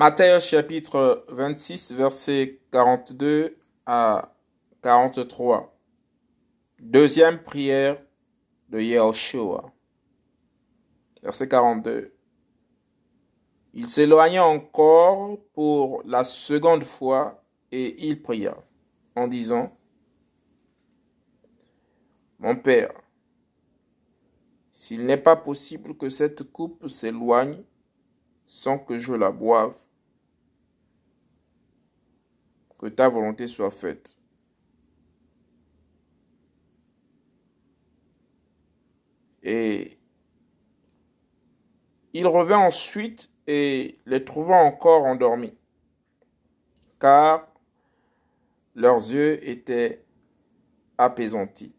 Matthieu chapitre 26, versets 42 à 43. Deuxième prière de Yahushua. Verset 42. Il s'éloigna encore pour la seconde fois et il pria en disant, Mon Père, s'il n'est pas possible que cette coupe s'éloigne sans que je la boive, que ta volonté soit faite. Et il revint ensuite et les trouva encore endormis, car leurs yeux étaient apaisantis.